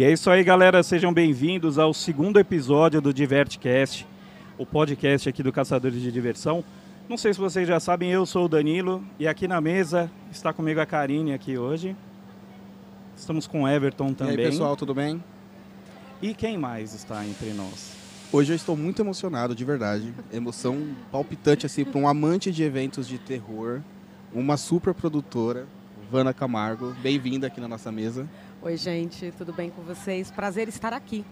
E é isso aí, galera. Sejam bem-vindos ao segundo episódio do Divertcast, o podcast aqui do Caçadores de Diversão. Não sei se vocês já sabem, eu sou o Danilo e aqui na mesa está comigo a Karine aqui hoje. Estamos com o Everton também. E aí, pessoal, tudo bem? E quem mais está entre nós? Hoje eu estou muito emocionado, de verdade. Emoção palpitante, assim, para um amante de eventos de terror, uma super produtora, Vana Camargo. Bem-vinda aqui na nossa mesa. Oi, gente, tudo bem com vocês? Prazer estar aqui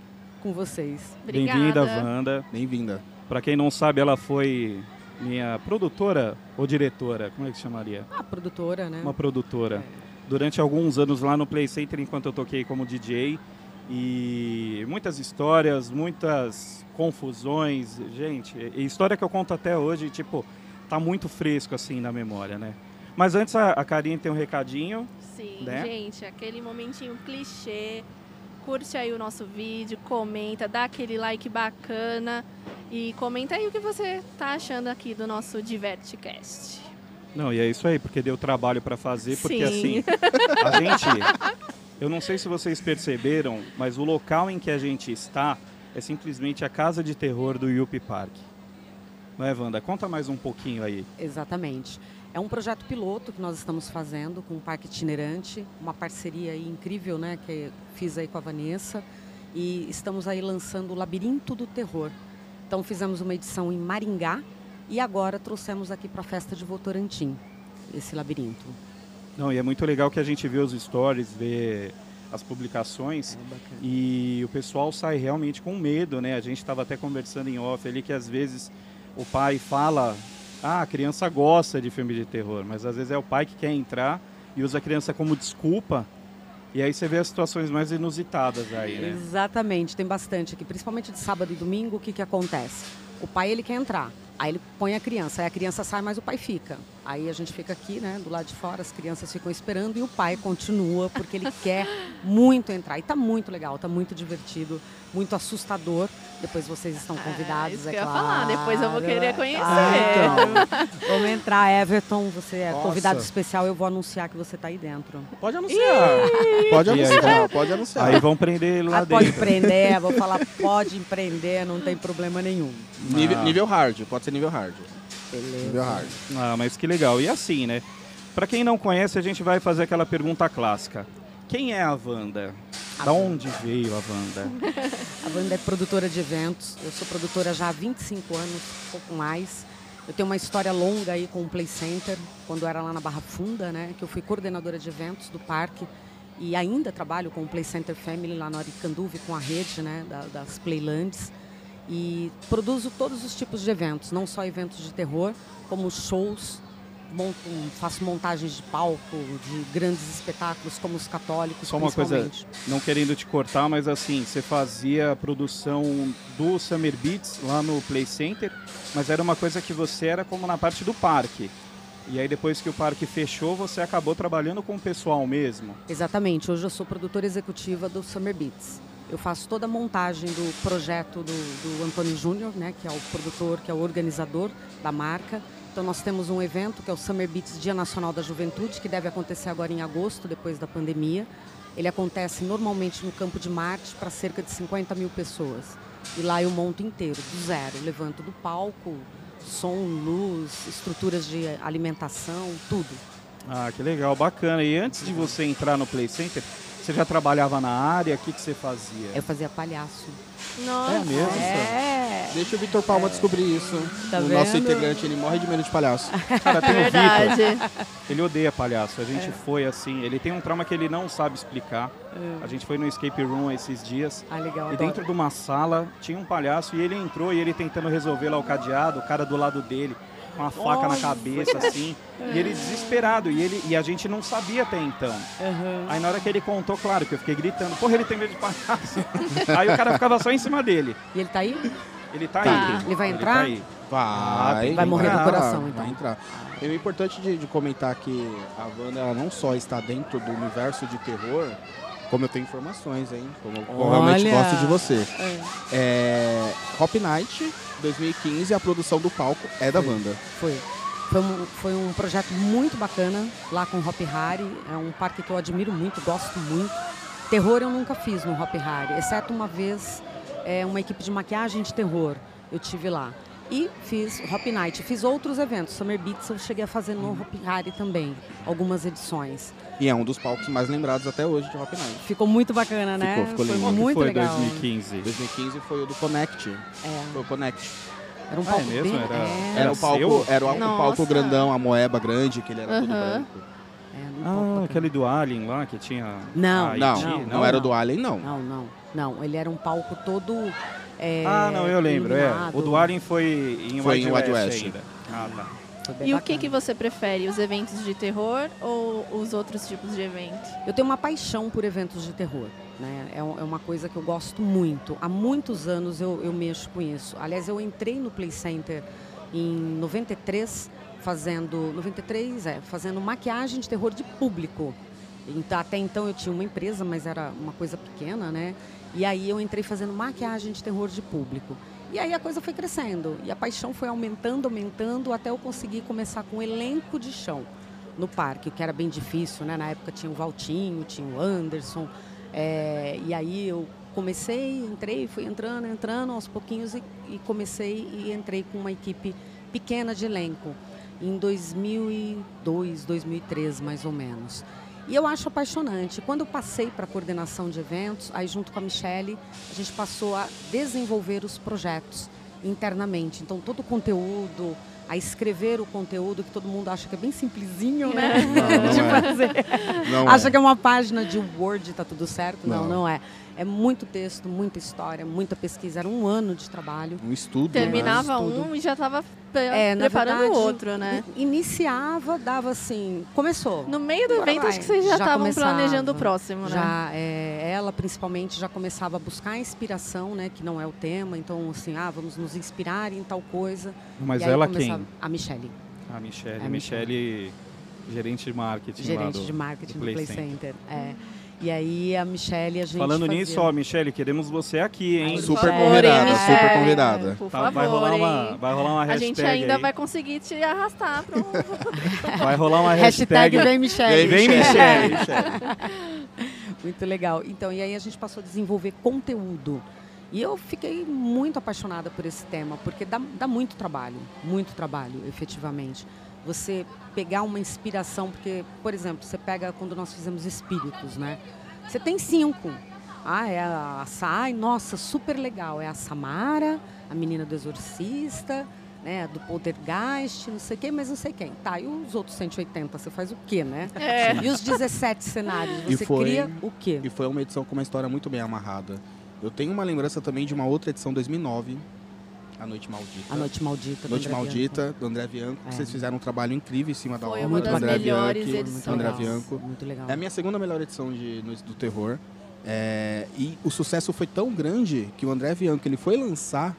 com vocês. Bem-vinda, Wanda. Bem-vinda. Para quem não sabe, ela foi minha produtora ou diretora, como é que chamaria? Ah, produtora, né? Uma produtora. É. Durante alguns anos lá no Play Center, enquanto eu toquei como DJ. E muitas histórias, muitas confusões. Gente, história que eu conto até hoje, tipo, tá muito fresco assim na memória, né? Mas antes a, a Karine tem um recadinho. Sim, né? gente, aquele momentinho clichê. Curte aí o nosso vídeo, comenta, dá aquele like bacana e comenta aí o que você tá achando aqui do nosso Divertcast. Não, e é isso aí, porque deu trabalho para fazer, porque Sim. assim, a gente eu não sei se vocês perceberam, mas o local em que a gente está é simplesmente a casa de terror do Yuppie Park. Não é, Wanda? Conta mais um pouquinho aí. Exatamente. É um projeto piloto que nós estamos fazendo com o Parque Itinerante, uma parceria incrível, né, que fiz aí com a Vanessa, e estamos aí lançando o Labirinto do Terror. Então fizemos uma edição em Maringá e agora trouxemos aqui para a festa de Votorantim esse labirinto. Não, e é muito legal que a gente vê os stories, vê as publicações é e o pessoal sai realmente com medo, né? A gente estava até conversando em off ali que às vezes o pai fala, ah, a criança gosta de filme de terror, mas às vezes é o pai que quer entrar e usa a criança como desculpa e aí você vê as situações mais inusitadas aí, né? Exatamente, tem bastante aqui, principalmente de sábado e domingo, o que, que acontece? O pai ele quer entrar, aí ele põe a criança, aí a criança sai, mas o pai fica. Aí a gente fica aqui, né, do lado de fora, as crianças ficam esperando e o pai continua porque ele quer muito entrar. E tá muito legal, tá muito divertido, muito assustador. Depois vocês estão é, convidados, é, isso é que claro. Eu ia falar, depois eu vou querer conhecer. Ah, então. Vamos entrar, Everton, você é Nossa. convidado especial, eu vou anunciar que você está aí dentro. Pode anunciar. pode anunciar, pode anunciar. Aí vão prender ele lá ah, dentro. Pode prender, vou falar, pode empreender, não tem problema nenhum. Nível, nível hard, pode ser nível hard. Beleza. hard. Ah, mas que legal. E assim, né? Para quem não conhece, a gente vai fazer aquela pergunta clássica. Quem é a Wanda? A da onde veio a Wanda? a Wanda é produtora de eventos. Eu sou produtora já há 25 anos, um pouco mais. Eu tenho uma história longa aí com o Play Center, quando eu era lá na Barra Funda, né? Que eu fui coordenadora de eventos do parque e ainda trabalho com o Play Center Family lá no Aricanduve com a rede, né? Da, das Playlands e produzo todos os tipos de eventos, não só eventos de terror, como shows, monto, faço montagens de palco, de grandes espetáculos, como os católicos. Só uma coisa, não querendo te cortar, mas assim, você fazia a produção do Summer Beats lá no Play Center, mas era uma coisa que você era como na parte do parque. E aí depois que o parque fechou, você acabou trabalhando com o pessoal mesmo? Exatamente. Hoje eu sou produtora executiva do Summer Beats. Eu faço toda a montagem do projeto do, do Antônio Júnior, né, que é o produtor, que é o organizador da marca. Então nós temos um evento que é o Summer Beats Dia Nacional da Juventude, que deve acontecer agora em agosto, depois da pandemia. Ele acontece normalmente no Campo de Marte para cerca de 50 mil pessoas. E lá eu monto inteiro, do zero. Levanto do palco, som, luz, estruturas de alimentação, tudo. Ah, que legal, bacana. E antes de você entrar no Play Center, você já trabalhava na área? O que, que você fazia? Eu fazia palhaço. Nossa. É mesmo? É. Deixa o Vitor Palma é. descobrir isso. Tá o vendo? nosso integrante, ele morre de medo de palhaço. Cara, tem Verdade. Vitor. Ele odeia palhaço. A gente é. foi assim, ele tem um trauma que ele não sabe explicar. É. A gente foi no escape room esses dias. Ah, legal. E dentro de uma sala tinha um palhaço e ele entrou e ele tentando resolver lá o cadeado, o cara do lado dele com a faca na cabeça, assim. E ele desesperado. E, ele, e a gente não sabia até então. Uhum. Aí na hora que ele contou, claro, que eu fiquei gritando, porra, ele tem medo de palhaço. aí o cara ficava só em cima dele. E ele tá aí? Ele tá, tá. aí. Ele vai entrar? Ele tá vai. Vai morrer do coração, então. Vai entrar. É importante de, de comentar que a Wanda não só está dentro do universo de terror, como eu tenho informações, hein? Como, como eu realmente gosto de você. É. é Hop Night 2015, a produção do palco é da banda. Foi. Foi um, foi um projeto muito bacana lá com o Hop Harry. É um parque que eu admiro muito, gosto muito. Terror eu nunca fiz no Hop Harry, exceto uma vez é, uma equipe de maquiagem de terror. Eu tive lá. E fiz Hop Night, fiz outros eventos. Summer Beats eu cheguei a fazer no Hop Harry também, algumas edições. E é um dos palcos mais lembrados até hoje de Hop Night. Ficou muito bacana, né? Ficou, ficou foi lindo. muito foi legal. 2015? 2015 foi o do Connect. É, Foi o Connect. era um Ah, é palco mesmo? bem... Era- é, Era o palco, seu? era o, Nossa. palco grandão, a moeba grande, que ele era todo Aham. branco. é, um palco Ah, aquele do Alien lá que tinha. Não, a Não, IT, não, não, era não. do Alien, não. Não, não, não. Ele era um palco todo. é, Ah, não, eu lembro. É. O do Alien foi em Foi Wild em Wild West, West. ainda. Ah, tá. Bem E o bacana. que, que você prefere, os eventos de terror ou os outros tipos de eventos? Eu tenho uma paixão por eventos de terror. Né? É, é uma coisa que eu gosto muito. Há muitos anos eu, eu mexo com isso. Aliás, eu entrei no Play Center em 93, fazendo. 93, é, fazendo maquiagem de terror de público. Então, até então eu tinha uma empresa, mas era uma coisa pequena, né? E aí eu entrei fazendo maquiagem de terror de público. E aí a coisa foi crescendo. E a paixão foi aumentando, aumentando, até eu conseguir começar com um elenco de chão no parque, o que era bem difícil, né? Na época tinha o Valtinho, tinha o Anderson. é, e aí eu comecei, entrei, fui entrando, entrando aos pouquinhos e, e comecei e entrei com uma equipe pequena de elenco em 2002, 2003 mais ou menos. E eu acho apaixonante. Quando eu passei para a coordenação de eventos, aí junto com a Michelle, a gente passou a desenvolver os projetos internamente. Então todo o conteúdo, a escrever o conteúdo que todo mundo acha que é bem simplesinho, né? Não, não de é. fazer. Não Acha é. que é uma página de Word, tá tudo certo? Não, Não. não, é. É muito texto, muita história, muita pesquisa. Era um ano de trabalho. Um estudo. né? Terminava tudo. um e já estava É, preparando verdade, o outro, né? Iniciava, dava assim, começou. No meio do Agora evento, vai. acho que vocês já estavam planejando o próximo, né? Já, é, ela principalmente já começava a buscar inspiração, né? Que não é o tema. Então, assim, ah, vamos nos inspirar em tal coisa. Mas E ela começava- quem? A Michelle, A Michelle. É a Michelle, gerente de marketing lá gerente do, de marketing do do Play Play Center. Center. É. E aí a Michelle, a gente Falando fazia... nisso, ó, Michelle, queremos você aqui, hein? Por Super favor, convidada, hein, super convidada. Por Tá, vai, rolar uma, vai rolar uma A hashtag gente ainda aí. vai conseguir te arrastar para um... Vai rolar uma Hashtag hashtag. vem Michelle. Vem, Michele. Muito legal. Então, e aí a gente passou a desenvolver conteúdo. E eu fiquei muito apaixonada por esse tema, porque dá, dá muito trabalho, muito trabalho, efetivamente. Você pegar uma inspiração, porque, por exemplo, você pega quando nós fizemos espíritos, né? Você tem cinco. Ah, é a Sai, nossa, super legal. É a Samara, a menina do exorcista, né? Do Poltergeist, não sei quem, mas não sei quem. Tá, e os outros 180, você faz o quê, né? É. E os 17 cenários, você foi- cria o quê? E foi uma edição com uma história muito bem amarrada. Eu tenho uma lembrança também de uma outra edição 2009, A Noite Maldita. A Noite Maldita. do Noite André Maldita, do André Bianco. É. Vocês fizeram um trabalho incrível em cima da Foi obra uma do das André melhores Bianchi, edições. André. Bianco. Muito legal. É a minha segunda melhor edição de Noites do Terror. É, e o sucesso foi tão grande que o André Bianco ele foi lançar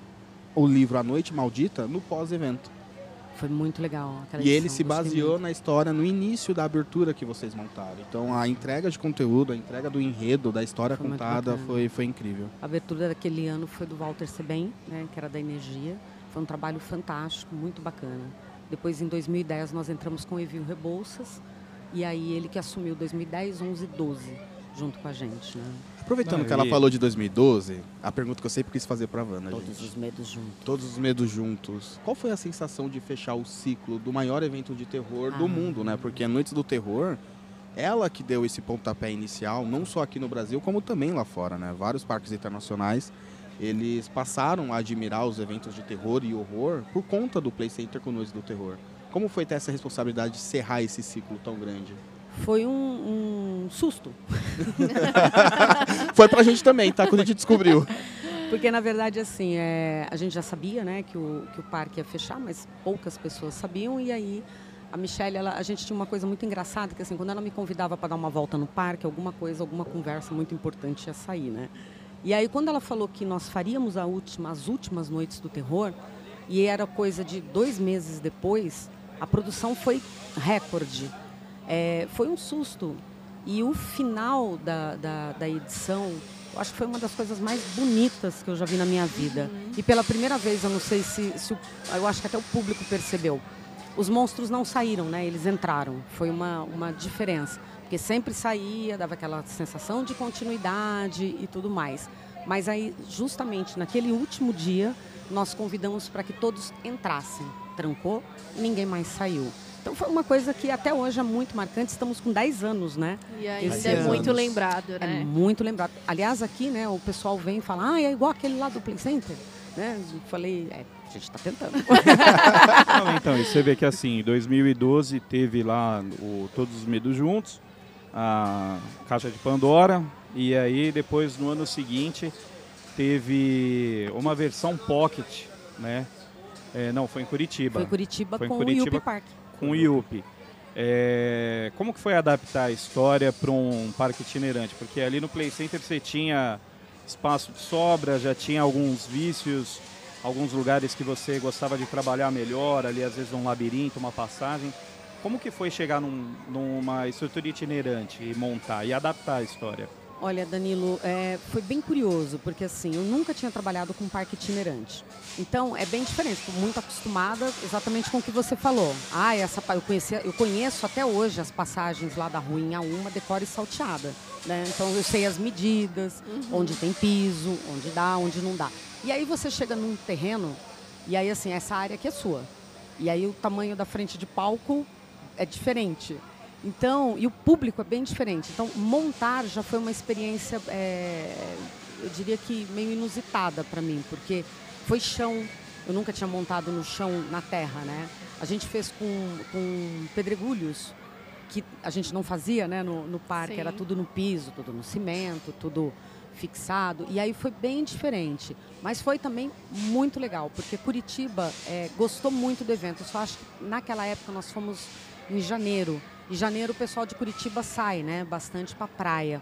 o livro A Noite Maldita no pós-evento. Foi muito legal. aquela E ele edição, se gostei baseou muito. na história no início da abertura que vocês montaram. Então a entrega de conteúdo, a entrega do enredo, da história Foi contada foi, foi incrível. A abertura daquele ano foi do Walter Sebem, né, que era da Energia. Foi um trabalho fantástico, muito bacana. Depois, em 2010, nós entramos com o Evil Rebouças. E aí ele que assumiu 2010, 11 e 12, junto com a gente. Né? Aproveitando Não, que ela e- falou de 2012, a pergunta que eu sempre quis fazer pra Vanna, Todos gente. os medos juntos. Todos os medos juntos. Qual foi a sensação de fechar o ciclo do maior evento de terror do Ah. mundo, né? Porque a Noites do Terror, ela que deu esse pontapé inicial, não só aqui no Brasil, como também lá fora, né? Vários parques internacionais, eles passaram a admirar os eventos de terror e horror por conta do Play Center com Noites do Terror. Como foi ter essa responsabilidade de encerrar esse ciclo tão grande? Foi um, um susto. Foi pra gente também, tá? Quando a gente descobriu. Porque, na verdade, assim, é, a gente já sabia né, que, o, que o parque ia fechar, mas poucas pessoas sabiam. E aí, a Michelle, ela, a gente tinha uma coisa muito engraçada, que assim, quando ela me convidava para dar uma volta no parque, alguma coisa, alguma conversa muito importante ia sair, né? E aí, quando ela falou que nós faríamos a última, as últimas noites do terror, e era coisa de dois meses depois, a produção foi recorde. É, foi um susto. E o final da, da, da edição, eu acho que foi uma das coisas mais bonitas que eu já vi na minha vida. E pela primeira vez, eu não sei se, se o, eu acho que até o público percebeu. Os monstros não saíram, né? Eles entraram. Foi uma, uma diferença. Porque sempre saía, dava aquela sensação de continuidade e tudo mais. Mas aí, justamente naquele último dia, nós convidamos para que todos entrassem. Trancou, ninguém mais saiu. Então foi uma coisa que até hoje é muito marcante. Estamos com 10 anos, né? E ainda Esse é muito lembrado, é né? É muito lembrado. Aliás, aqui, né, o pessoal vem e fala, ah, é igual aquele lá do Play Center. Né? Eu falei, é, a gente está tentando. Não, então, e você vê que assim, em 2012 teve lá o Todos os Medos Juntos, a Caixa de Pandora, e aí depois no ano seguinte teve uma versão Pocket, né? É, não, foi em Curitiba. Foi em Curitiba foi em com Curitiba, o Yupi Park. Com o Yupi. É, como que foi adaptar a história para um parque itinerante? Porque ali no Play Center você tinha espaço de sobra, já tinha alguns vícios, alguns lugares que você gostava de trabalhar melhor, ali às vezes um labirinto, uma passagem. Como que foi chegar num, numa estrutura itinerante e montar e adaptar a história? Olha, Danilo, é, foi bem curioso, porque assim, eu nunca tinha trabalhado com parque itinerante. Então, é bem diferente, estou muito acostumada exatamente com o que você falou. Ah, essa, eu, conhecia, eu conheço até hoje as passagens lá da Ruinha uma, decora e salteada. Né? Então, eu sei as medidas, uhum. onde tem piso, onde dá, onde não dá. E aí você chega num terreno, e aí assim, essa área aqui é sua. E aí o tamanho da frente de palco é diferente. Então, e o público é bem diferente. Então, montar já foi uma experiência, é, eu diria que meio inusitada para mim, porque foi chão. Eu nunca tinha montado no chão, na terra, né? A gente fez com, com pedregulhos, que a gente não fazia né, no, no parque, Sim. era tudo no piso, tudo no cimento, tudo fixado. E aí foi bem diferente. Mas foi também muito legal, porque Curitiba é, gostou muito do evento. Eu só acho que naquela época nós fomos em janeiro. Em janeiro o pessoal de Curitiba sai, né? Bastante para praia.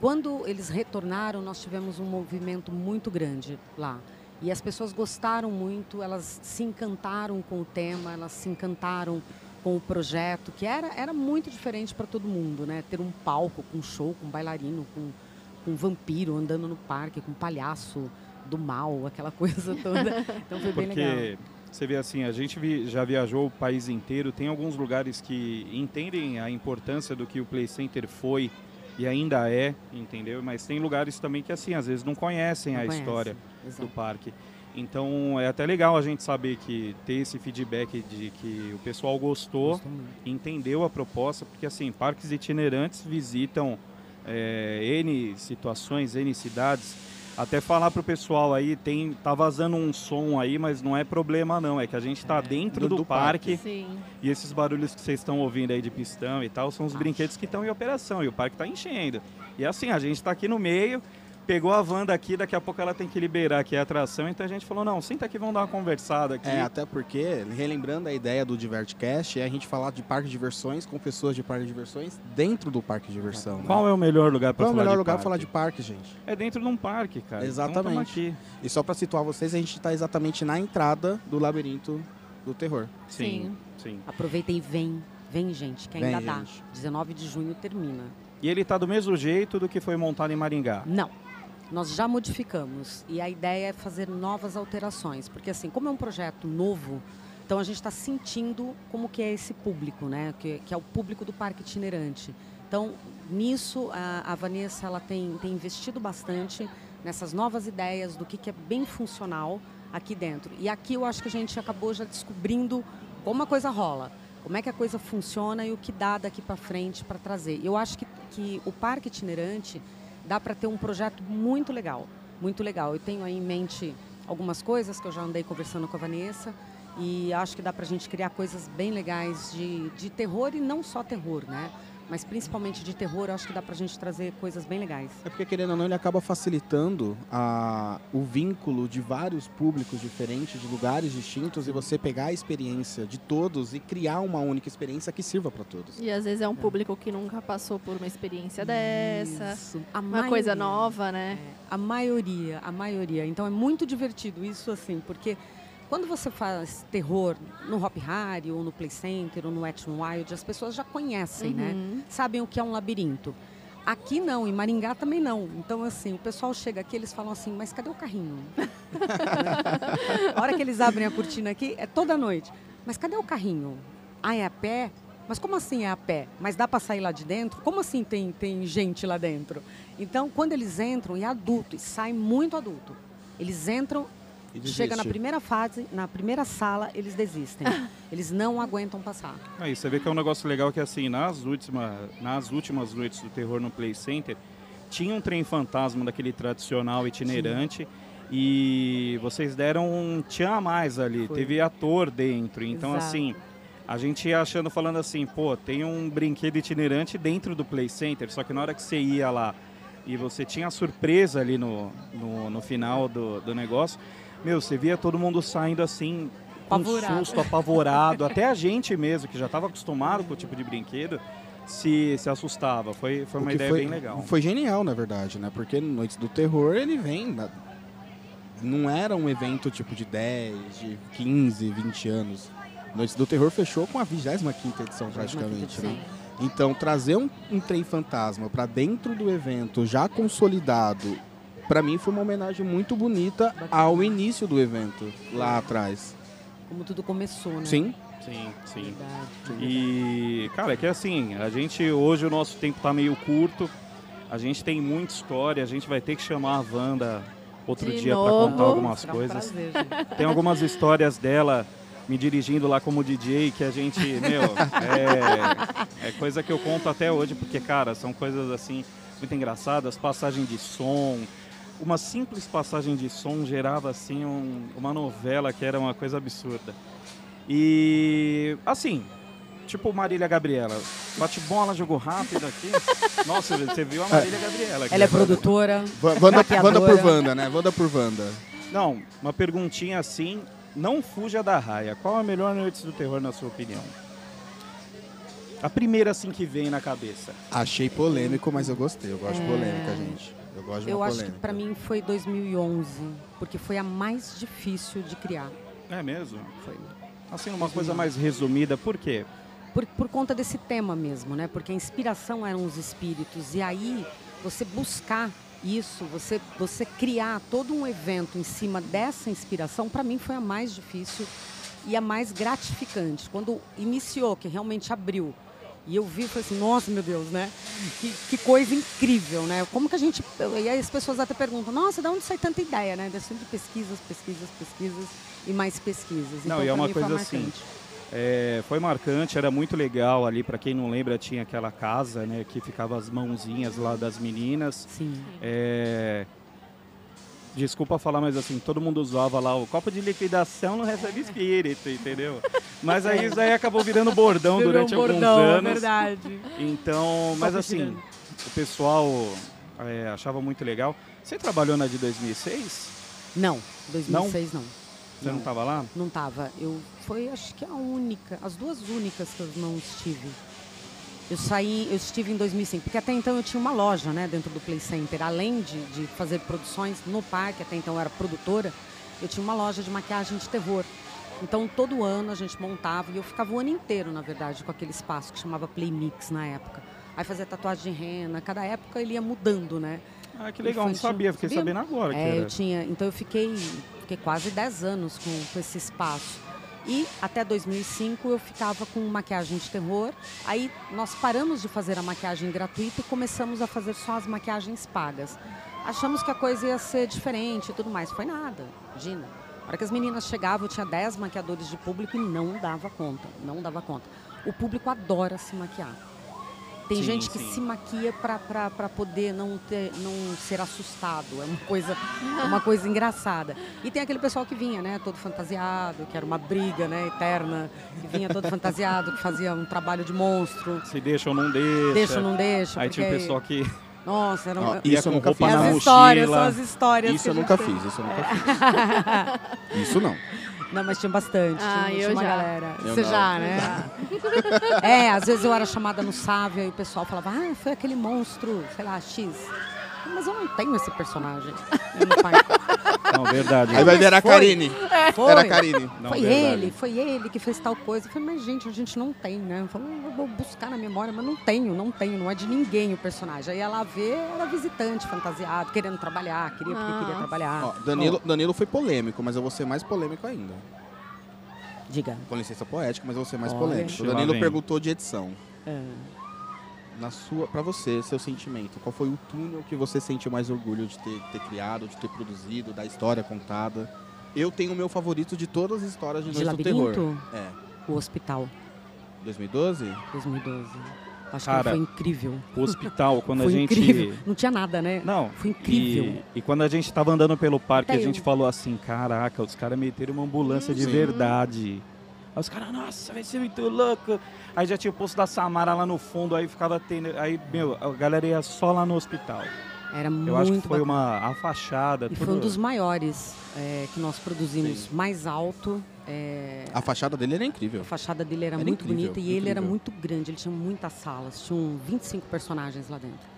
Quando eles retornaram, nós tivemos um movimento muito grande lá. E as pessoas gostaram muito, elas se encantaram com o tema, elas se encantaram com o projeto, que era, era muito diferente para todo mundo, né? Ter um palco com show, com bailarino, com, com vampiro andando no parque, com palhaço do mal, aquela coisa toda. Então foi bem Porque... legal você vê assim, a gente já viajou o país inteiro, tem alguns lugares que entendem a importância do que o Play Center foi e ainda é, entendeu? Mas tem lugares também que assim, às vezes não conhecem não a conhece. história Exato. do parque. Então é até legal a gente saber que ter esse feedback de que o pessoal gostou, entendeu a proposta, porque assim, parques itinerantes visitam é, N situações, N cidades até falar pro pessoal aí, tem tá vazando um som aí, mas não é problema não, é que a gente está é, dentro do, do parque, parque e esses barulhos que vocês estão ouvindo aí de pistão e tal são os Acho. brinquedos que estão em operação e o parque está enchendo. E assim, a gente está aqui no meio, pegou a Wanda aqui, daqui a pouco ela tem que liberar aqui a atração, então a gente falou, não, senta aqui, vamos dar uma conversada aqui. É, até porque, relembrando a ideia do Divertcast, é a gente falar de parque de diversões com pessoas de parque de diversões dentro do parque de diversão. Né? Qual é o melhor lugar para falar Qual é o melhor lugar para falar de parque, gente? É dentro de um parque, cara. Então, exatamente. Então, e só para situar vocês, a gente está exatamente na entrada do labirinto do terror. Sim. Sim. Sim. Aproveita e vem. Vem, gente, que ainda vem, dá. Gente. 19 de junho termina. E ele está do mesmo jeito do que foi montado em Maringá? Não nós já modificamos e a ideia é fazer novas alterações, porque assim, como é um projeto novo, então a gente está sentindo como que é esse público, né? Que, que, é o público do parque itinerante. Então, nisso a, a Vanessa ela tem, tem investido bastante nessas novas ideias do que, que é bem funcional aqui dentro. E aqui eu acho que a gente acabou já descobrindo como a coisa rola, como é que a coisa funciona e o que dá daqui para frente para trazer. Eu acho que, que o parque itinerante dá para ter um projeto muito legal, muito legal. Eu tenho aí em mente algumas coisas que eu já andei conversando com a Vanessa e acho que dá para a gente criar coisas bem legais de, de terror e não só terror, né? Mas principalmente de terror, eu acho que dá pra gente trazer coisas bem legais. É porque, querendo ou não, ele acaba facilitando a, o vínculo de vários públicos diferentes, de lugares distintos, e você pegar a experiência de todos e criar uma única experiência que sirva para todos. E às vezes é um é. público que nunca passou por uma experiência dessa, isso. uma maioria, coisa nova, né? É, a maioria, a maioria. Então é muito divertido isso, assim, porque quando você faz terror no Hop Harry, ou no Play Center, ou no Wet n Wild, as pessoas já conhecem, né? uhum. né? Sabem o que é um labirinto. Aqui não, em Maringá também não. Então, assim, o pessoal chega aqui, eles falam assim, mas cadê o carrinho? a hora que eles abrem a cortina aqui, é toda noite. Mas cadê o carrinho? Ah, é a pé? Mas como assim é a pé? Mas dá para sair lá de dentro? Como assim tem, tem gente lá dentro? Então, quando eles entram, e adulto, e sai muito adulto. Eles entram, chega na primeira fase, na primeira sala, eles desistem. eles não aguentam passar. Aí você vê que é um negócio legal que assim, nas últimas, nas últimas noites do terror no Play Center, tinha um trem fantasma daquele tradicional itinerante. Sim. E vocês deram um tchan a mais ali, Foi. teve ator dentro. Então, Exato. assim, a gente ia achando, falando assim, pô, tem um brinquedo itinerante dentro do Play Center, só que na hora que você ia lá e você tinha a surpresa ali no, no, no final do, do negócio, meu, você via todo mundo saindo assim, com apavorado. susto, apavorado. Até a gente mesmo, que já estava acostumado com o tipo de brinquedo, se, se assustava. Foi, foi uma ideia foi, bem legal. Foi genial, na verdade, né? Porque Noites do Terror, ele vem... Na... Não era um evento tipo de 10, de 15, 20 anos Noites do Terror fechou com a 25 edição praticamente, né? Então, trazer um, um trem fantasma para dentro do evento já consolidado, para mim foi uma homenagem muito bonita ao início do evento, lá atrás. Como tudo começou, né? Sim. Sim, sim. E, cara, é que assim, a gente, hoje o nosso tempo tá meio curto, a gente tem muita história, a gente vai ter que chamar a Wanda outro De dia para contar algumas coisas. prazer, tem algumas histórias dela me dirigindo lá como DJ, que a gente, meu, é, é coisa que eu conto até hoje, porque, cara, são coisas assim muito engraçadas, passagem de som. Uma simples passagem de som gerava assim um, uma novela que era uma coisa absurda. E assim, tipo Marília Gabriela. Bate bola, jogou rápido aqui. Nossa, você viu a Marília Gabriela. Ela é produtora. Vanda, Vanda por Vanda, né? Vanda por Vanda. Não, uma perguntinha assim, não fuja da raia. Qual a melhor noite do terror, na sua opinião? A primeira, assim, que vem na cabeça. Achei polêmico, mas eu gostei. Eu gosto é... de polêmica, gente. Eu gosto de Eu acho que para mim foi 2011, porque foi a mais difícil de criar. É mesmo? Foi. Assim, uma coisa mais resumida, por quê? Por, por conta desse tema mesmo, né? Porque a inspiração eram os espíritos. E aí, você buscar isso, você, você criar todo um evento em cima dessa inspiração, para mim foi a mais difícil e a mais gratificante. Quando iniciou, que realmente abriu, e eu vi e falei assim, nossa, meu Deus, né? Que, que, coisa incrível, né? Como que a gente. E aí as pessoas até perguntam, nossa, de onde sai tanta ideia, né? De pesquisas, pesquisas, pesquisas e mais pesquisas. Não, então, e é uma coisa assim. É, foi marcante, era muito legal ali. Para quem não lembra, tinha aquela casa, né, que ficava as mãozinhas lá das meninas. Sim. É, desculpa falar, mas assim, todo mundo usava lá o copo de liquidação não recebe espírito, entendeu? Mas aí isso aí acabou virando bordão Virou durante um bordão, alguns anos. verdade. Então, mas assim, o pessoal é, achava muito legal. Você trabalhou na de 2006? Não, 2006 não. não. Você não estava lá? Não estava. Eu foi acho que a única, as duas únicas que eu não estive. Eu saí, eu estive em 2005, porque até então eu tinha uma loja, né, dentro do Play Center. Além de, de fazer produções no parque, até então eu era produtora, eu tinha uma loja de maquiagem de terror. Então todo ano a gente montava e eu ficava o ano inteiro, na verdade, com aquele espaço que chamava Play Mix na época. Aí fazia tatuagem de rena, cada época ele ia mudando, né? Ah, que legal, não sabia, fiquei sabia? sabendo agora. É, eu tinha, então eu fiquei fiquei quase 10 anos com, com esse espaço. E até 2005 eu ficava com maquiagem de terror. Aí nós paramos de fazer a maquiagem gratuita e começamos a fazer só as maquiagens pagas. Achamos que a coisa ia ser diferente e tudo mais. Foi nada, Gina. Na hora que as meninas chegavam, eu tinha 10 maquiadores de público e não dava conta. Não dava conta. O público adora se maquiar. Tem sim, gente que sim. se maquia para poder não, ter, não ser assustado. É uma coisa, uma coisa engraçada. E tem aquele pessoal que vinha, né, todo fantasiado, que era uma briga, né, eterna, que vinha todo fantasiado, que fazia um trabalho de monstro. Se deixa ou não deixa. Deixa ou não deixa. Aí tinha o pessoal que nossa, era uma... Isso eu nunca fiz. As histórias, são as histórias. Isso eu nunca fiz, isso eu nunca fiz. isso não. Não, mas tinha bastante. Ah, tinha, eu tinha uma já. galera. Eu Você não. já, né? é, às vezes eu era chamada no Sávio e o pessoal falava, ah, foi aquele monstro, sei lá, X. Mas eu não tenho esse personagem. Não, verdade. Aí vai ver a Karine. Foi. Era a Karine. Não, foi verdade. ele, foi ele que fez tal coisa. Eu falei, mas gente, a gente não tem, né? Eu falei, eu vou buscar na memória, mas não tenho, não tenho, não é de ninguém o personagem. Aí ela vê, era visitante, fantasiado, querendo trabalhar, queria porque queria trabalhar. Ó, Danilo, Danilo foi polêmico, mas eu vou ser mais polêmico ainda. Diga. Com licença poética, mas eu vou ser mais Olha. polêmico. O Danilo perguntou de edição. É. Na sua, para você, seu sentimento, qual foi o túnel que você sentiu mais orgulho de ter, ter criado, de ter produzido, da história contada? Eu tenho o meu favorito de todas as histórias de, de Noite do Terror. É. O Hospital. 2012? 2012. Acho Cara, que foi incrível. O hospital, quando foi a gente. Incrível. Não tinha nada, né? Não. Foi incrível. E, e quando a gente tava andando pelo parque, Até a gente eu. falou assim: caraca, os caras meteram uma ambulância de verdade. Aí os caras, nossa, vai ser muito louco. Aí já tinha o posto da Samara lá no fundo, aí ficava tendo. Aí, meu, a galera ia só lá no hospital. Era muito Eu acho que foi bacana. uma a fachada. E tudo... foi um dos maiores é, que nós produzimos, Sim. mais alto. É... A fachada dele era incrível. A fachada dele era, era muito incrível, bonita e incrível. ele era muito grande. Ele tinha muitas salas, tinham 25 personagens lá dentro.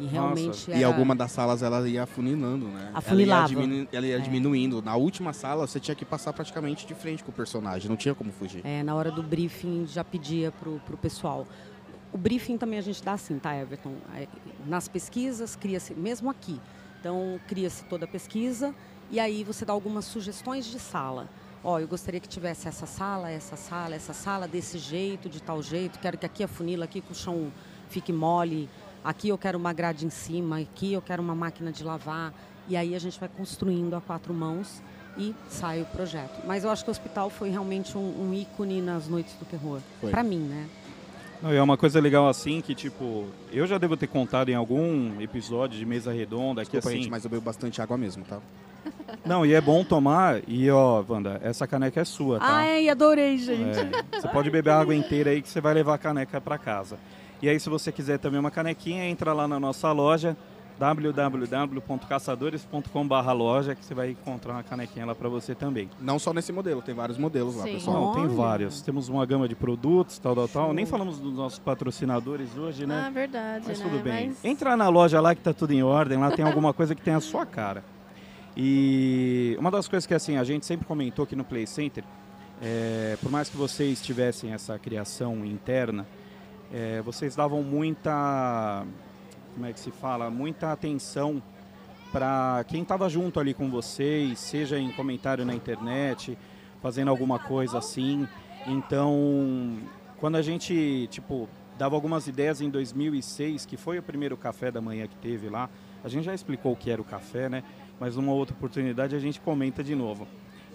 E realmente era... E alguma das salas ela ia afunilando, né? Afunilava. Ela ia, diminu... ela ia é. diminuindo. Na última sala você tinha que passar praticamente de frente com o personagem, não tinha como fugir. É, na hora do briefing já pedia pro, pro pessoal. O briefing também a gente dá assim, tá, Everton? É, nas pesquisas, cria-se, mesmo aqui, então cria-se toda a pesquisa e aí você dá algumas sugestões de sala. Ó, eu gostaria que tivesse essa sala, essa sala, essa sala desse jeito, de tal jeito. Quero que aqui a funila, aqui que o chão fique mole. Aqui eu quero uma grade em cima, aqui eu quero uma máquina de lavar. E aí a gente vai construindo a quatro mãos e sai o projeto. Mas eu acho que o hospital foi realmente um, um ícone nas noites do terror. Para mim, né? Não, é uma coisa legal assim que, tipo, eu já devo ter contado em algum episódio de mesa redonda Desculpa, que assim. Gente, mas eu bebo bastante água mesmo, tá? Não, e é bom tomar. E ó, Wanda, essa caneca é sua, tá? Ai, adorei, gente. É, você pode beber a água inteira aí que você vai levar a caneca para casa. E aí, se você quiser também uma canequinha, entra lá na nossa loja www.caçadores.com.br loja que você vai encontrar uma canequinha lá para você também. Não só nesse modelo, tem vários modelos lá, Sim. pessoal. Não, tem vários. Temos uma gama de produtos, tal, tal, tal. Nem falamos dos nossos patrocinadores hoje, né? Ah, verdade, Mas né? tudo bem. Mas... Entra na loja lá que tá tudo em ordem, lá tem alguma coisa que tem a sua cara. E uma das coisas que assim, a gente sempre comentou aqui no Play Center, é, por mais que vocês tivessem essa criação interna, é, vocês davam muita como é que se fala, muita atenção para quem estava junto ali com vocês, seja em comentário na internet, fazendo alguma coisa assim. Então, quando a gente, tipo, dava algumas ideias em 2006, que foi o primeiro café da manhã que teve lá, a gente já explicou o que era o café, né? Mas numa outra oportunidade a gente comenta de novo.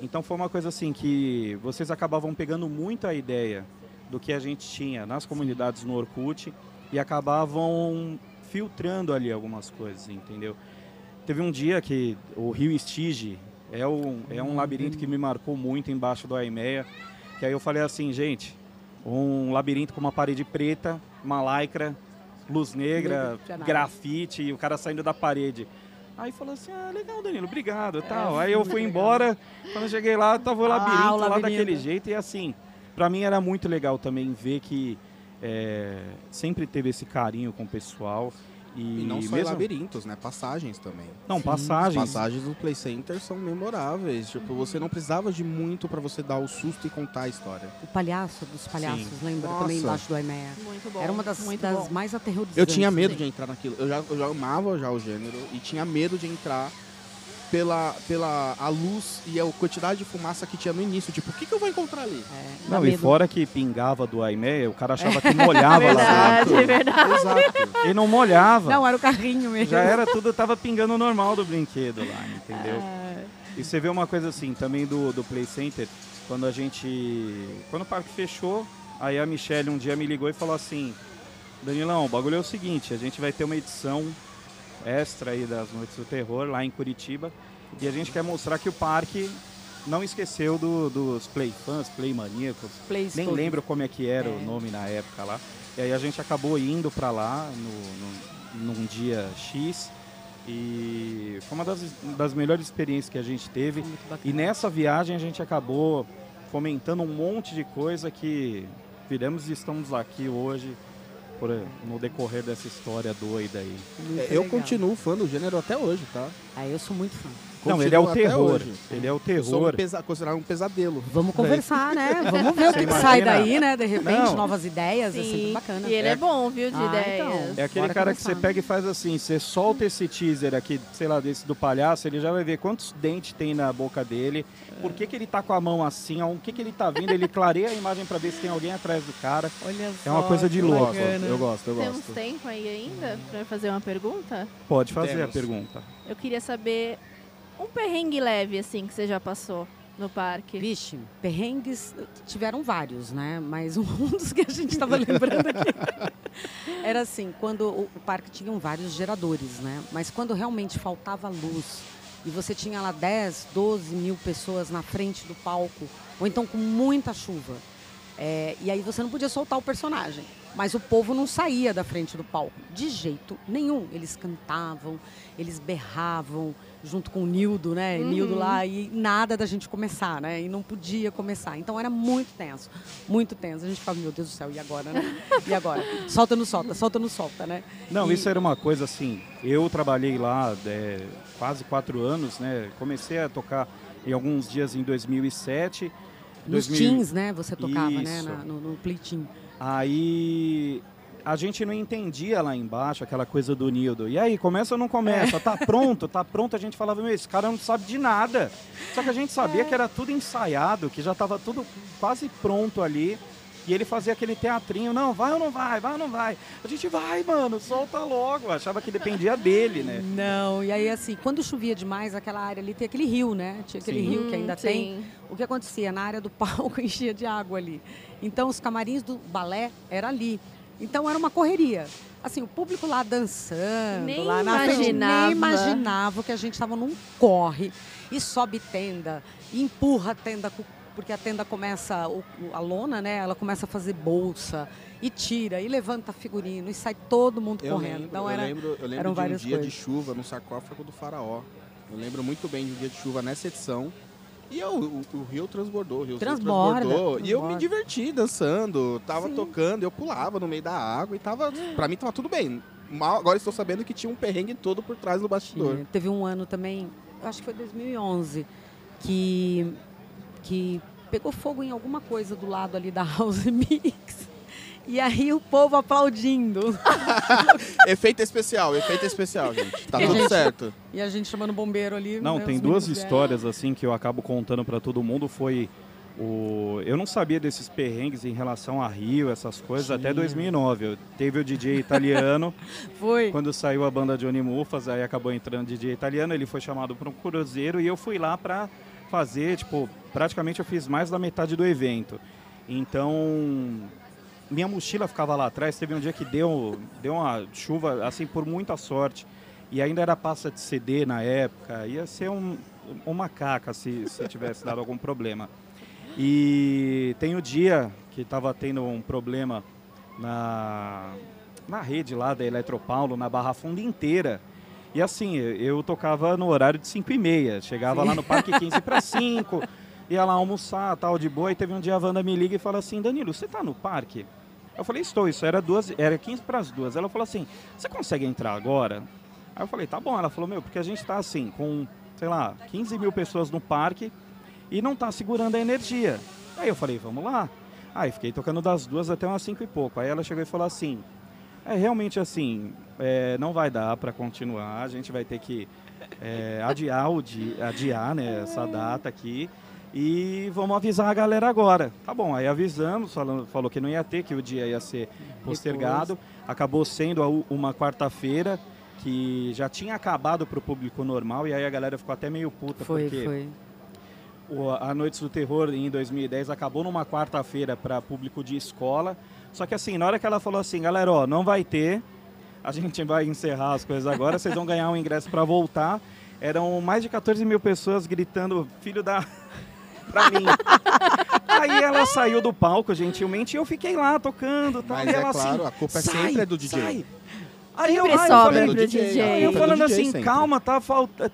Então foi uma coisa assim que vocês acabavam pegando muito a ideia do que a gente tinha nas comunidades no Orkut e acabavam filtrando ali algumas coisas, entendeu? Teve um dia que o Rio Estige é um, é um labirinto que me marcou muito embaixo do Aimeia, que aí eu falei assim, gente, um labirinto com uma parede preta, uma lycra, luz negra, grafite e o cara saindo da parede. Aí falou assim, ah, legal, Danilo, obrigado, tal. É, aí eu fui embora, quando eu cheguei lá, tava o labirinto, ah, o labirinto lá daquele jeito. E assim, para mim era muito legal também ver que é, sempre teve esse carinho com o pessoal. E, e não só mesmo... labirintos, né? Passagens também. Não, Sim. passagens. As passagens do Play Center são memoráveis. Tipo, você não precisava de muito para você dar o susto e contar a história. O palhaço dos palhaços, Sim. lembra? Nossa. Também embaixo do Aimea. Muito bom. Era uma das, muito das mais aterrorizantes. Eu tinha medo de entrar naquilo. Eu já, eu já amava já o gênero e tinha medo de entrar pela, pela a luz e a quantidade de fumaça que tinha no início. Tipo, o que, que eu vou encontrar ali? É, não, e fora que pingava do Aimé, o cara achava que molhava verdade, lá dentro. É verdade, Exato. E não molhava. Não, era o carrinho mesmo. Já era tudo, tava pingando normal do brinquedo lá, entendeu? É. E você vê uma coisa assim, também do, do Play Center, quando a gente... Quando o parque fechou, aí a Michelle um dia me ligou e falou assim, Danilão, o bagulho é o seguinte, a gente vai ter uma edição extra aí das Noites do Terror lá em Curitiba. E a gente quer mostrar que o parque não esqueceu do, dos Play Fans, Play Maníacos. Nem lembro como é que era é. o nome na época lá. E aí a gente acabou indo para lá no, no, num dia X. E foi uma das, das melhores experiências que a gente teve. E nessa viagem a gente acabou fomentando um monte de coisa que viramos e estamos aqui hoje por, no decorrer dessa história doida aí. É, eu continuo fã do gênero até hoje, tá? Ah, eu sou muito fã. Não, ele é o terror. Ele é o terror. Um pesa considerado um pesadelo. Vamos conversar, né? Vamos ver o que, sai daí, né? De repente, Não. novas ideias, Sim. assim, bacana. E ele é, é bom, viu, de ah, ideias. Então. É aquele Bora cara conversar. que você pega e faz assim, você solta esse teaser aqui, sei lá, desse do palhaço, ele já vai ver quantos dentes tem na boca dele, por que, que ele tá com a mão assim, o que, que ele tá vindo, ele clareia a imagem para ver se tem alguém atrás do cara. Olha é uma coisa de louco. Eu gosto, eu gosto. Temos tempo aí ainda para fazer uma pergunta? Pode fazer Temos. a pergunta. Eu queria saber um perrengue leve, assim, que você já passou no parque? Vixe, perrengues tiveram vários, né? Mas um dos que a gente estava lembrando aqui era assim, quando o, o parque tinha vários geradores, né? Mas quando realmente faltava luz e você tinha lá 10, 12 mil pessoas na frente do palco, ou então com muita chuva, é, e aí você não podia soltar o personagem. Mas o povo não saía da frente do palco, de jeito nenhum. Eles cantavam, eles berravam, junto com o Nildo, né? Uhum. Nildo lá, e nada da gente começar, né? E não podia começar. Então era muito tenso, muito tenso. A gente ficava, meu Deus do céu, e agora, né? E agora? Solta no solta, solta no solta, né? Não, e... isso era uma coisa assim. Eu trabalhei lá é, quase quatro anos, né? Comecei a tocar em alguns dias em 2007 nos 2000... teens, né? Você tocava, né, Isso. né? Na, no, no. Aí a gente não entendia lá embaixo aquela coisa do Nildo. E aí, começa ou não começa? É. Tá pronto, tá pronto. A gente falava, meu, esse cara não sabe de nada. Só que a gente sabia é. que era tudo ensaiado, que já estava tudo quase pronto ali. E ele fazia aquele teatrinho, não, vai ou não vai, vai ou não vai. A gente vai, mano, solta logo. achava que dependia dele, né? Não, e aí assim, quando chovia demais, aquela área ali tem aquele rio, né? Tinha aquele sim. rio que ainda hum, tem. O que acontecia? Na área do palco enchia de água ali. Então os camarins do balé era ali. Então era uma correria. Assim, o público lá dançando, nem lá na imaginava. frente, nem imaginava que a gente estava num corre e sobe tenda, e empurra a tenda com porque a tenda começa, a lona, né? Ela começa a fazer bolsa e tira e levanta figurino e sai todo mundo eu correndo. Lembro, então era, eu lembro, eu lembro de um dia coisas. de chuva no sarcófago do faraó. Eu lembro muito bem de um dia de chuva nessa edição. E eu, o, o, rio transbordou, o rio transborda, transbordou. Transborda. E eu me diverti dançando, tava Sim. tocando, eu pulava no meio da água e tava. Pra mim tava tudo bem. Mal, agora estou sabendo que tinha um perrengue todo por trás do bastidor. Teve um ano também, acho que foi 2011, que que pegou fogo em alguma coisa do lado ali da House Mix. E aí o povo aplaudindo. efeito especial, efeito especial, gente. Tá e tudo gente, certo. E a gente chamando bombeiro ali. Não, tem duas histórias assim que eu acabo contando para todo mundo. Foi o... Eu não sabia desses perrengues em relação a Rio, essas coisas, Sim. até 2009. Eu teve o DJ italiano. foi. Quando saiu a banda Johnny Mufas, aí acabou entrando DJ italiano. Ele foi chamado para um cruzeiro e eu fui lá para fazer, tipo, praticamente eu fiz mais da metade do evento. Então, minha mochila ficava lá atrás. Teve um dia que deu, deu uma chuva, assim, por muita sorte. E ainda era pasta de CD na época. Ia ser um, uma caca se, se tivesse dado algum problema. E tem o dia que estava tendo um problema na, na rede lá da Eletropaulo, na Barra Funda inteira. E assim, eu tocava no horário de 5 e meia. Chegava Sim. lá no parque 15 para 5, ia lá almoçar, tal, de boa. E teve um dia a Wanda me liga e fala assim, Danilo, você tá no parque? Eu falei, estou, isso era, duas, era 15 para as duas. Ela falou assim, você consegue entrar agora? Aí eu falei, tá bom. Ela falou, meu, porque a gente está assim, com, sei lá, 15 mil pessoas no parque e não tá segurando a energia. Aí eu falei, vamos lá. Aí fiquei tocando das duas até umas cinco e pouco. Aí ela chegou e falou assim, é realmente assim, é, não vai dar para continuar, a gente vai ter que é, adiar, o dia, adiar né, essa data aqui e vamos avisar a galera agora. Tá bom, aí avisamos, falando, falou que não ia ter, que o dia ia ser postergado. Acabou sendo uma quarta-feira que já tinha acabado para o público normal e aí a galera ficou até meio puta foi, porque foi. O, a Noites do Terror em 2010 acabou numa quarta-feira para público de escola só que assim, na hora que ela falou assim, galera, ó, não vai ter, a gente vai encerrar as coisas agora, vocês vão ganhar um ingresso para voltar. Eram mais de 14 mil pessoas gritando, filho da. pra mim. Aí ela saiu do palco, gentilmente, e eu fiquei lá tocando. Tá? Mas e é ela, claro, assim, a culpa é sempre é do DJ. Sai. Aí eu, aí sobra eu pro DJ. Aí eu falando assim, sempre. calma, tá,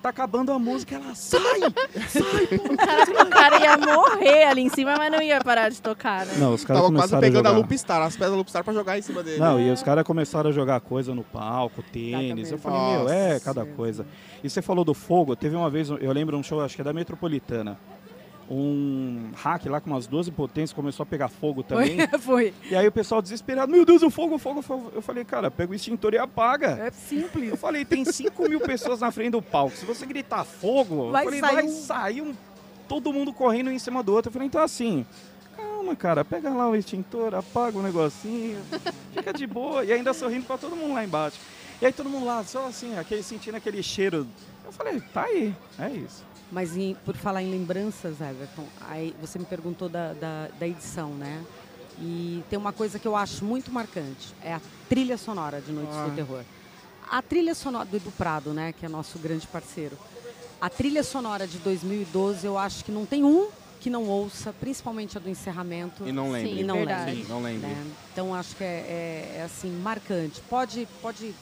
tá acabando a música. Ela, sai, sai, pô. O cara, o cara ia morrer ali em cima, mas não ia parar de tocar, né? Não, os caras Tava quase pegando a, a Loopstar, as pedras da Loopstar pra jogar em cima dele. Não, e os caras começaram a jogar coisa no palco, tênis. Eu falei, Nossa, meu, é cada coisa. E você falou do fogo, teve uma vez, eu lembro um show, acho que é da Metropolitana um hack lá com umas 12 potências começou a pegar fogo também. Foi, foi. E aí o pessoal desesperado, meu Deus, o fogo, o fogo, o fogo. Eu falei, cara, pega o extintor e apaga. É simples. Eu falei, tem 5 mil pessoas na frente do palco. Se você gritar fogo, vai, falei, sair, vai um... sair um... todo mundo correndo em cima do outro. Eu falei, então assim, calma, cara, pega lá o extintor, apaga o negocinho, fica de boa. E ainda sorrindo pra todo mundo lá embaixo. E aí todo mundo lá, só assim, aquele, sentindo aquele cheiro. Eu falei, tá aí, é isso. Mas em, por falar em lembranças, Everton, aí você me perguntou da, da, da, edição, né? E tem uma coisa que eu acho muito marcante, é a trilha sonora de Noites ah. do Terror. A trilha sonora do Edu Prado, né, que é nosso grande parceiro. A trilha sonora de 2012, eu acho que não tem um que não ouça, principalmente a do encerramento. E não lembre. Sim, e não lembre. Sim, não lembre. Né? Então acho que é, é, é, assim, marcante. Pode, pode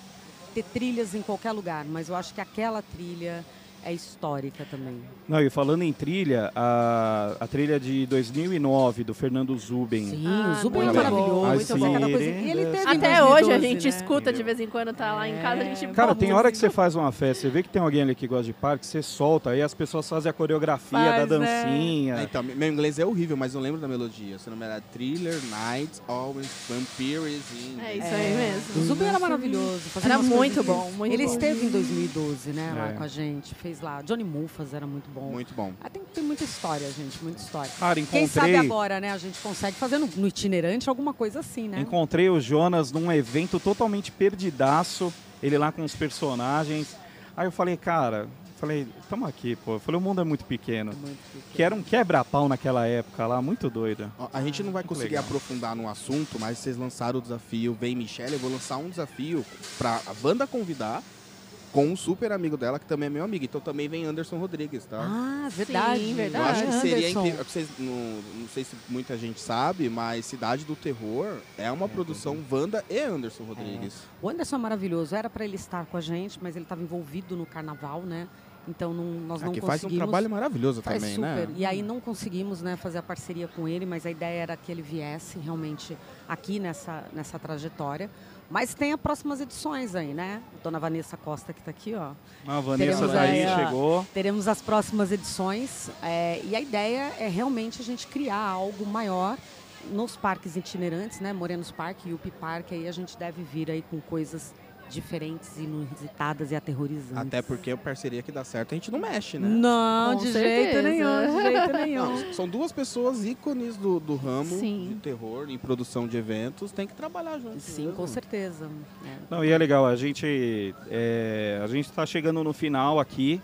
ter trilhas em qualquer lugar, mas eu acho que aquela trilha é histórica também. Não, e falando em trilha, a, a trilha de 2009 do Fernando Zuben. Sim, ah, o Zuben é maravilhoso. Muito bom. Até 2012, hoje a gente né? escuta de vez em quando, tá lá em casa, a gente Cara, tem hora que você faz uma festa, você vê que tem alguém ali que gosta de parque, você solta, aí as pessoas fazem a coreografia faz, da né? dancinha. Né? Então, meu inglês é horrível, mas eu lembro da melodia. Seu nome era Thriller, Night, Always, Vampires. É isso aí mesmo. O Zuben era maravilhoso. Era muito bom, muito Ele bom. esteve em 2012, né, lá é. com a gente. Fez fez lá. Johnny Mufas era muito bom. Muito bom. Ah, tem, tem muita história, gente, muita história. Cara, encontrei... Quem sabe agora, né, a gente consegue fazer no, no itinerante alguma coisa assim, né? Encontrei o Jonas num evento totalmente perdidaço, ele lá com os personagens. Aí eu falei, cara, falei, tamo aqui, pô. Eu falei, o mundo é muito pequeno. Muito pequeno. Que era um quebra-pau naquela época lá, muito doido. A gente não vai muito conseguir legal. aprofundar no assunto, mas vocês lançaram o desafio Vem Michelle, eu vou lançar um desafio para a banda convidar com um super amigo dela, que também é meu amigo. Então também vem Anderson Rodrigues, tá? Ah, verdade, Sim, verdade. Eu acho que seria incrível. Vocês, não, não sei se muita gente sabe, mas Cidade do Terror é uma é, produção é. Wanda e Anderson Rodrigues. É. O Anderson é maravilhoso. Era para ele estar com a gente, mas ele estava envolvido no carnaval, né? Então não, nós não Aqui conseguimos. faz um trabalho maravilhoso faz também, super. né? E aí não conseguimos né, fazer a parceria com ele, mas a ideia era que ele viesse realmente aqui nessa, nessa trajetória. Mas tem as próximas edições aí, né? Dona Vanessa Costa que está aqui, ó. A Vanessa daí aí, chegou. Teremos as próximas edições. É, e a ideia é realmente a gente criar algo maior nos parques itinerantes, né? Morenos Parque e Upi Parque, aí a gente deve vir aí com coisas diferentes, inusitadas e aterrorizantes. Até porque a parceria que dá certo a gente não mexe, né? Não, Com de certeza. jeito nenhum, de jeito nenhum. Não, são duas pessoas ícones do, do ramo Sim. de terror, em produção de eventos, tem que trabalhar juntos. Sim, mesmo. com certeza. É. Não, e é legal, a gente é, a gente está chegando no final aqui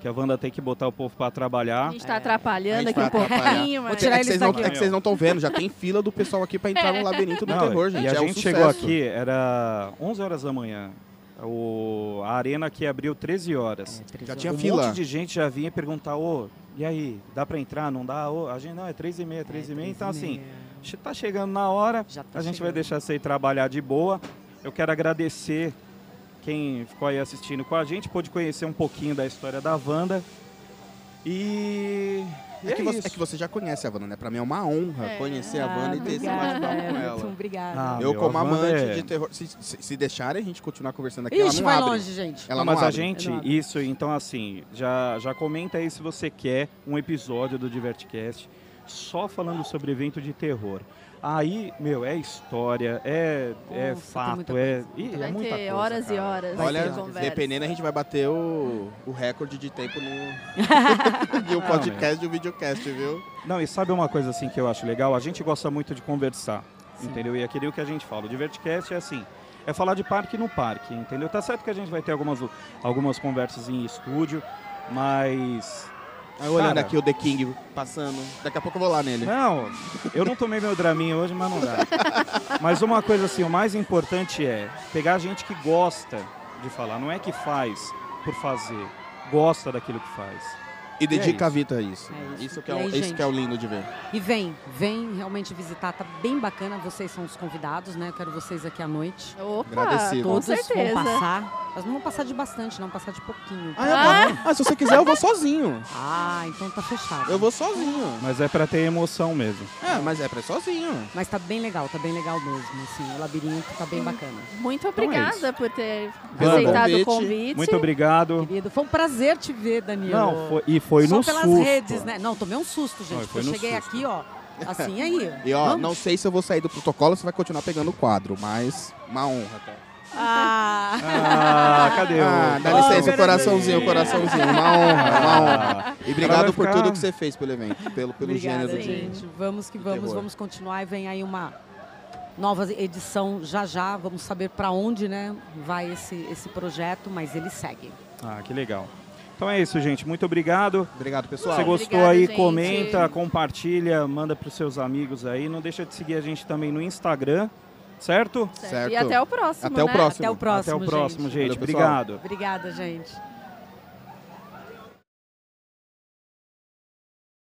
que a Wanda tem que botar o povo para trabalhar. A gente está é. atrapalhando aqui um pouquinho, mas... É que, vocês não, é que vocês não estão vendo, já tem fila do pessoal aqui para entrar no labirinto do não, terror, gente. E a é gente um chegou aqui, era 11 horas da manhã. O, a arena aqui abriu 13 horas. É, já tinha um fila. Um monte de gente já vinha perguntar, ô, e aí, dá para entrar? Não dá? Ô, a gente, não, é 3 e meia, 3 é, e meia. Então, assim, está chegando na hora, tá a gente chegando. vai deixar você ir trabalhar de boa. Eu quero agradecer quem ficou aí assistindo com a gente, pôde conhecer um pouquinho da história da Wanda. E é, é, que você, é, que você, já conhece a Wanda, né? Pra mim é uma honra é. conhecer a Wanda e ter esse bate-papo com ela. Obrigada. Ah, eu, como amante é... de terror, se, se, se, deixarem a gente continuar conversando aqui, Ixi, ela não vai abre. longe, gente. Ela não, mas a gente, isso, então assim, já, já comenta aí se você quer um episódio do Divertcast só falando sobre evento de terror. Aí, meu, é história, é, é fato, é, e, vai é muita ter coisa, horas cara. e horas. Olha, dependendo, a gente vai bater o, o recorde de tempo no de um podcast e um videocast, viu? Não, e sabe uma coisa assim que eu acho legal? A gente gosta muito de conversar, Sim. entendeu? E é aquele que a gente fala. O Divertcast é assim, é falar de parque no parque, entendeu? Tá certo que a gente vai ter algumas, algumas conversas em estúdio, mas Aí olhando Cara, aqui o The King passando. Daqui a pouco eu vou lá nele. Não, eu não tomei meu draminha hoje, mas não dá. mas uma coisa assim, o mais importante é pegar gente que gosta de falar. Não é que faz por fazer, gosta daquilo que faz. E dedica a vida a isso. É isso. Isso, que é, aí, o, isso que é o lindo de ver. E vem, vem realmente visitar, tá bem bacana. Vocês são os convidados, né? quero vocês aqui à noite. Opa, Agradecido. Todos com certeza. vão passar. Mas não vão passar de bastante, não, passar de pouquinho. Ah, ah. ah, se você quiser, eu vou sozinho. Ah, então tá fechado. Eu vou sozinho. Mas é pra ter emoção mesmo. É, mas é pra ir sozinho. Mas tá bem legal, tá bem legal mesmo. Assim, o labirinto tá bem bacana. Muito então é obrigada é por ter aceitado o convite. Muito obrigado. Querido, foi um prazer te ver, Danilo. Não, foi, e foi Só no pelas susto. redes, né? Não, tomei um susto, gente. Não, eu cheguei susto. aqui, ó. Assim aí. E ó, Vamos? não sei se eu vou sair do protocolo ou se vai continuar pegando o quadro, mas uma honra, cara. Ah. ah, cadê o... Ah, dá licença, o coraçãozinho, o coraçãozinho. Uma honra, uma honra. E obrigado por tudo que você fez pelo evento, pelo, pelo Obrigada, gênero. gente. Vamos que vamos, vamos continuar e vem aí uma nova edição já já. Vamos saber para onde né, vai esse, esse projeto, mas ele segue. Ah, que legal. Então é isso, gente. Muito obrigado. Obrigado, pessoal. Se gostou Obrigada, aí, gente. comenta, compartilha, manda para os seus amigos aí. Não deixa de seguir a gente também no Instagram, certo? Certo. E até o próximo. Até né? o próximo. Até o próximo. Até o próximo, gente. gente. Obrigado. Obrigada, gente.